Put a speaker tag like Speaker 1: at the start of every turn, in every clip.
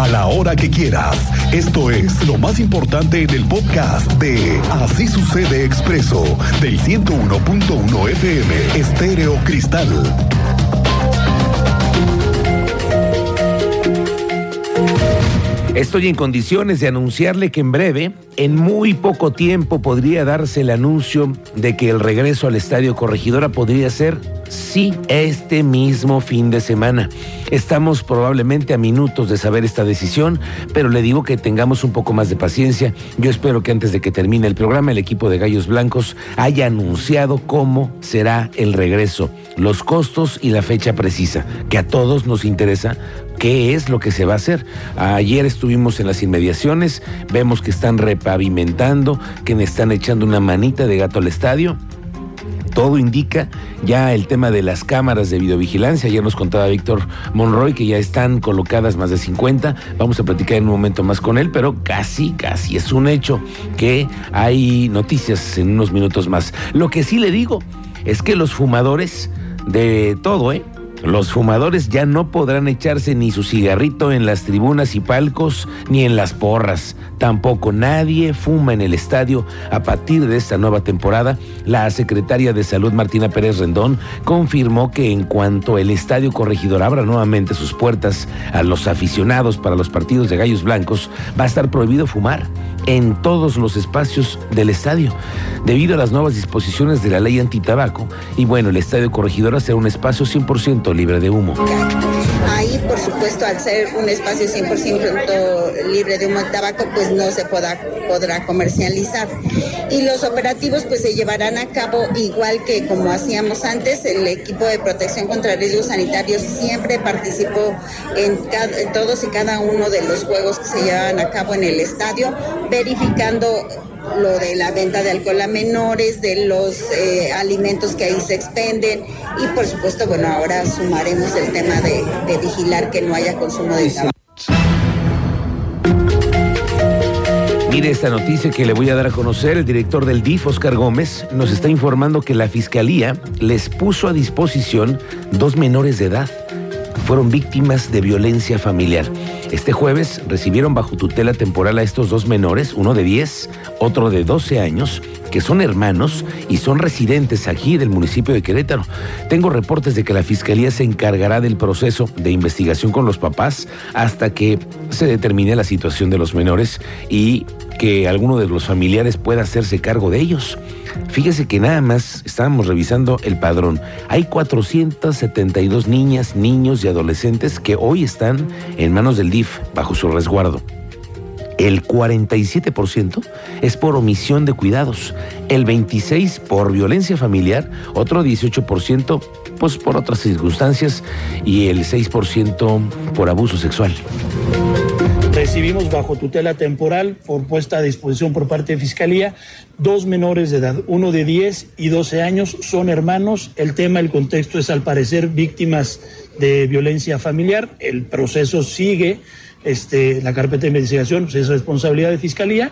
Speaker 1: a la hora que quieras. Esto es lo más importante en el podcast de Así sucede expreso del 101.1 FM Estéreo Cristal.
Speaker 2: Estoy en condiciones de anunciarle que en breve, en muy poco tiempo, podría darse el anuncio de que el regreso al Estadio Corregidora podría ser, sí, este mismo fin de semana. Estamos probablemente a minutos de saber esta decisión, pero le digo que tengamos un poco más de paciencia. Yo espero que antes de que termine el programa, el equipo de Gallos Blancos haya anunciado cómo será el regreso, los costos y la fecha precisa, que a todos nos interesa qué es lo que se va a hacer. Ayer estuvimos en las inmediaciones, vemos que están repavimentando, que están echando una manita de gato al estadio. Todo indica ya el tema de las cámaras de videovigilancia. Ayer nos contaba Víctor Monroy que ya están colocadas más de 50. Vamos a platicar en un momento más con él, pero casi, casi es un hecho que hay noticias en unos minutos más. Lo que sí le digo es que los fumadores de todo, ¿eh? Los fumadores ya no podrán echarse ni su cigarrito en las tribunas y palcos ni en las porras. Tampoco nadie fuma en el estadio. A partir de esta nueva temporada, la secretaria de Salud Martina Pérez Rendón confirmó que en cuanto el estadio corregidor abra nuevamente sus puertas a los aficionados para los partidos de gallos blancos, va a estar prohibido fumar en todos los espacios del estadio, debido a las nuevas disposiciones de la ley antitabaco. Y bueno, el estadio corregidora será un espacio 100% libre de humo.
Speaker 3: Ahí, por supuesto, al ser un espacio 100% libre de humo y tabaco, pues no se podrá, podrá comercializar. Y los operativos pues se llevarán a cabo igual que como hacíamos antes. El equipo de protección contra riesgos sanitarios siempre participó en, en todos y cada uno de los juegos que se llevaban a cabo en el estadio, verificando lo de la venta de alcohol a menores, de los eh, alimentos que ahí se expenden y por supuesto, bueno, ahora sumaremos el tema de, de vigilar que no haya consumo de tabaco.
Speaker 2: Mire esta noticia que le voy a dar a conocer. El director del DIF, Oscar Gómez, nos está informando que la Fiscalía les puso a disposición dos menores de edad. Fueron víctimas de violencia familiar. Este jueves recibieron bajo tutela temporal a estos dos menores, uno de 10, otro de 12 años, que son hermanos y son residentes aquí del municipio de Querétaro. Tengo reportes de que la Fiscalía se encargará del proceso de investigación con los papás hasta que se determine la situación de los menores y que alguno de los familiares pueda hacerse cargo de ellos. Fíjese que nada más estábamos revisando el padrón. Hay 472 niñas, niños y adolescentes que hoy están en manos del DIF bajo su resguardo. El 47% es por omisión de cuidados, el 26% por violencia familiar, otro 18% pues por otras circunstancias y el 6% por abuso sexual.
Speaker 4: Recibimos bajo tutela temporal por puesta a disposición por parte de Fiscalía dos menores de edad, uno de 10 y 12 años, son hermanos. El tema, el contexto es al parecer víctimas de violencia familiar. El proceso sigue, este, la carpeta de investigación pues es responsabilidad de Fiscalía.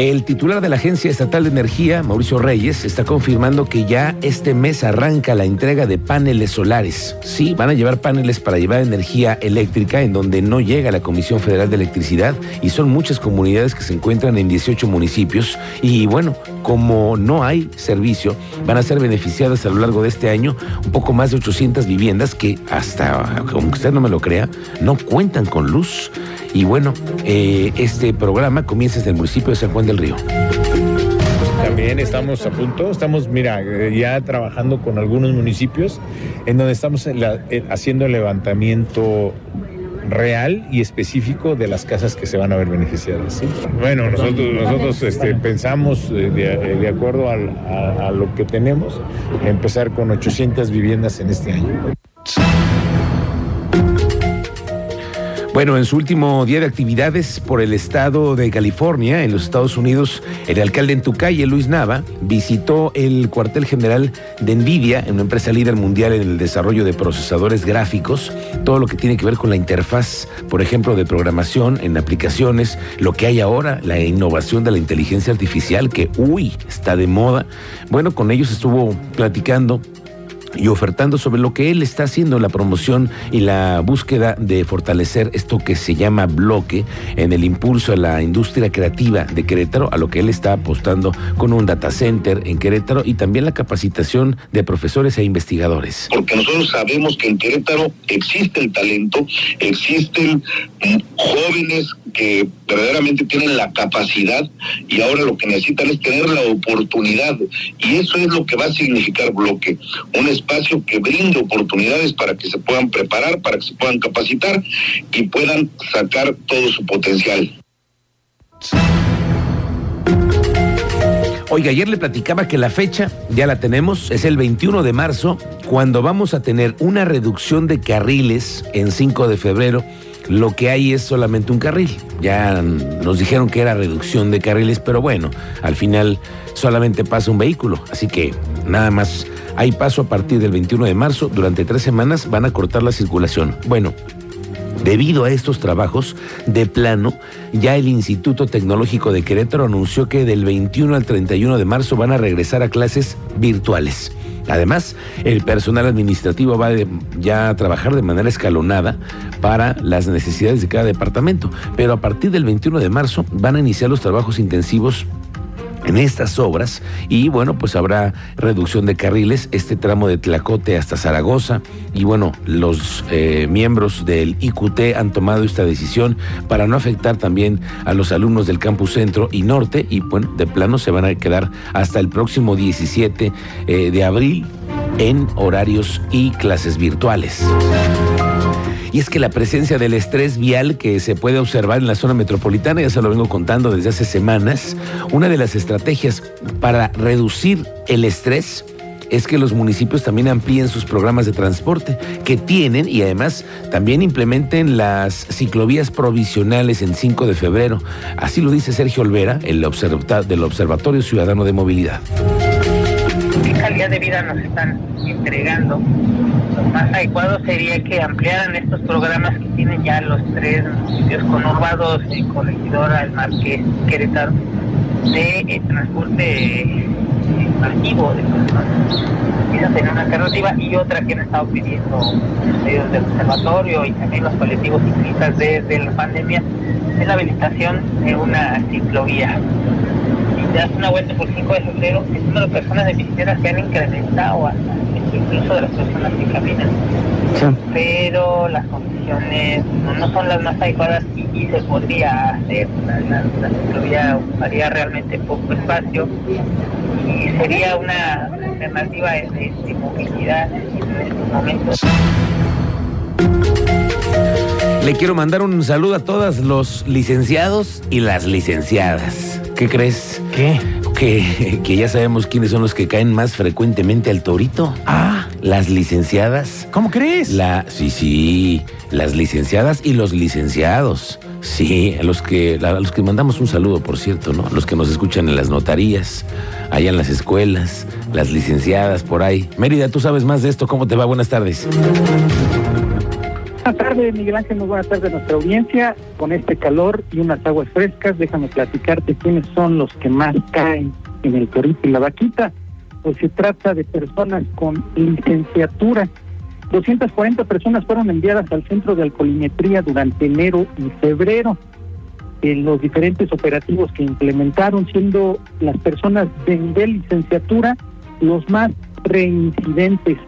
Speaker 2: El titular de la Agencia Estatal de Energía, Mauricio Reyes, está confirmando que ya este mes arranca la entrega de paneles solares. Sí, van a llevar paneles para llevar energía eléctrica en donde no llega la Comisión Federal de Electricidad y son muchas comunidades que se encuentran en 18 municipios y bueno, como no hay servicio, van a ser beneficiadas a lo largo de este año un poco más de 800 viviendas que hasta, aunque usted no me lo crea, no cuentan con luz. Y bueno, eh, este programa comienza desde el municipio de San Juan del Río.
Speaker 5: También estamos a punto, estamos, mira, eh, ya trabajando con algunos municipios en donde estamos haciendo el levantamiento real y específico de las casas que se van a ver beneficiadas. Bueno, nosotros, nosotros este, pensamos, eh, de, acuerdo a lo que tenemos, empezar con 800 viviendas en este año.
Speaker 2: Bueno, en su último día de actividades por el estado de California, en los Estados Unidos, el alcalde en tu calle, Luis Nava, visitó el cuartel general de Nvidia, una empresa líder mundial en el desarrollo de procesadores gráficos, todo lo que tiene que ver con la interfaz, por ejemplo, de programación en aplicaciones, lo que hay ahora, la innovación de la inteligencia artificial, que, uy, está de moda. Bueno, con ellos estuvo platicando y ofertando sobre lo que él está haciendo, la promoción y la búsqueda de fortalecer esto que se llama bloque en el impulso a la industria creativa de Querétaro, a lo que él está apostando con un data center en Querétaro y también la capacitación de profesores e investigadores.
Speaker 6: Porque nosotros sabemos que en Querétaro existe el talento, existen jóvenes que verdaderamente tienen la capacidad y ahora lo que necesitan es tener la oportunidad y eso es lo que va a significar bloque, un espacio que brinde oportunidades para que se puedan preparar, para que se puedan capacitar y puedan sacar todo su potencial.
Speaker 2: Oiga, ayer le platicaba que la fecha ya la tenemos, es el 21 de marzo, cuando vamos a tener una reducción de carriles en 5 de febrero. Lo que hay es solamente un carril. Ya nos dijeron que era reducción de carriles, pero bueno, al final solamente pasa un vehículo. Así que nada más hay paso a partir del 21 de marzo. Durante tres semanas van a cortar la circulación. Bueno, Debido a estos trabajos, de plano, ya el Instituto Tecnológico de Querétaro anunció que del 21 al 31 de marzo van a regresar a clases virtuales. Además, el personal administrativo va ya a trabajar de manera escalonada para las necesidades de cada departamento, pero a partir del 21 de marzo van a iniciar los trabajos intensivos en estas obras. Y bueno, pues habrá reducción de carriles, este tramo de Tlacote hasta Zaragoza. Y bueno, los eh, miembros del IQT han tomado esta decisión para no afectar también a los alumnos del campus centro y norte. Y bueno, de plano se van a quedar hasta el próximo 17 eh, de abril en horarios y clases virtuales. Y es que la presencia del estrés vial que se puede observar en la zona metropolitana, ya se lo vengo contando desde hace semanas, una de las estrategias para reducir el estrés es que los municipios también amplíen sus programas de transporte que tienen y además también implementen las ciclovías provisionales en 5 de febrero. Así lo dice Sergio Olvera, el del Observatorio Ciudadano de Movilidad.
Speaker 7: ¿Qué calidad de vida nos están entregando? lo más adecuado sería que ampliaran estos programas que tienen ya los tres municipios conurbados, y Corregidora, El Marqués, Querétaro, de eh, transporte eh, masivo de personas. tener una alternativa y otra que han estado pidiendo los medios del observatorio y también los colectivos ciclistas desde la pandemia es la habilitación de una ciclovía. Te das una vuelta por 5 de febrero, el número de personas de bicicletas se han incrementado hasta incluso de las personas que caminan. Pero las condiciones no, son las más adecuadas y, se podría hacer. La, la, ciclovía ocuparía realmente poco espacio y sería una alternativa de, de movilidad en estos momentos.
Speaker 2: Le quiero mandar un saludo a todos los licenciados y las licenciadas. ¿Qué crees?
Speaker 8: ¿Qué?
Speaker 2: Que, que, ya sabemos quiénes son los que caen más frecuentemente al torito.
Speaker 8: Ah,
Speaker 2: las licenciadas.
Speaker 8: ¿Cómo crees?
Speaker 2: La, sí, sí, las licenciadas y los licenciados. Sí, a los que, a los que mandamos un saludo, por cierto, ¿no? A los que nos escuchan en las notarías, allá en las escuelas, las licenciadas por ahí. Mérida, tú sabes más de esto. ¿Cómo te va? Buenas tardes.
Speaker 9: Buenas tardes, Miguel Ángel, muy buenas tardes a nuestra audiencia. Con este calor y unas aguas frescas, déjame platicarte quiénes son los que más caen en el torito y la vaquita. Pues se trata de personas con licenciatura. 240 personas fueron enviadas al centro de alcoholimetría durante enero y febrero en los diferentes operativos que implementaron, siendo las personas de nivel licenciatura los más reincidentes.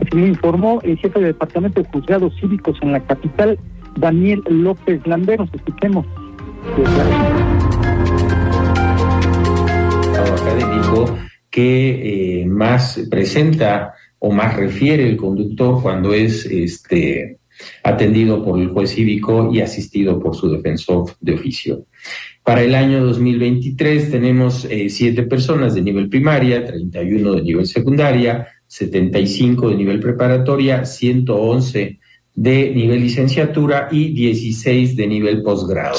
Speaker 9: Así lo informó el jefe del Departamento de Juzgados Cívicos en la capital, Daniel López Landeros. Escuchemos.
Speaker 10: académico que eh, más presenta o más refiere el conductor cuando es este atendido por el juez cívico y asistido por su defensor de oficio. Para el año 2023 tenemos eh, siete personas de nivel primaria, 31 de nivel secundaria, 75 de nivel preparatoria, 111 de nivel licenciatura y 16 de nivel posgrado.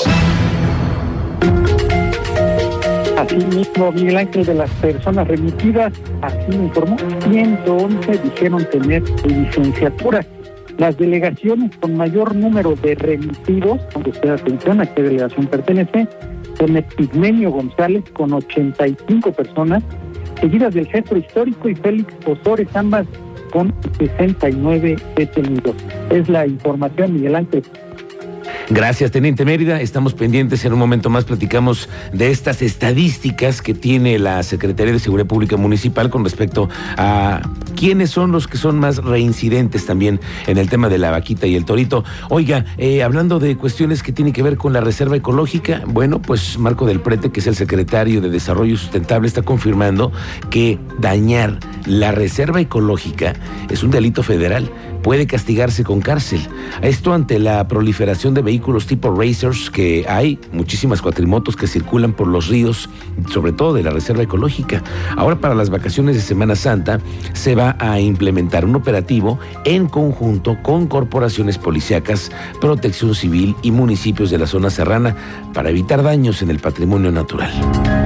Speaker 9: Asimismo, Miguel Ángel, de las personas remitidas, así me informó, 111 dijeron tener licenciatura. Las delegaciones con mayor número de remitidos, aunque usted atención a qué delegación pertenece, son Epigmenio González con 85 personas, seguidas del Centro Histórico y Félix Osores, ambas con 69 detenidos. Es la información, Miguel Ángel.
Speaker 2: Gracias, Teniente Mérida. Estamos pendientes. En un momento más platicamos de estas estadísticas que tiene la Secretaría de Seguridad Pública Municipal con respecto a quiénes son los que son más reincidentes también en el tema de la vaquita y el torito. Oiga, eh, hablando de cuestiones que tienen que ver con la reserva ecológica, bueno, pues Marco del Prete, que es el secretario de Desarrollo Sustentable, está confirmando que dañar la reserva ecológica es un delito federal puede castigarse con cárcel. Esto ante la proliferación de vehículos tipo racers que hay, muchísimas cuatrimotos que circulan por los ríos, sobre todo de la Reserva Ecológica. Ahora para las vacaciones de Semana Santa se va a implementar un operativo en conjunto con corporaciones policíacas, protección civil y municipios de la zona serrana para evitar daños en el patrimonio natural.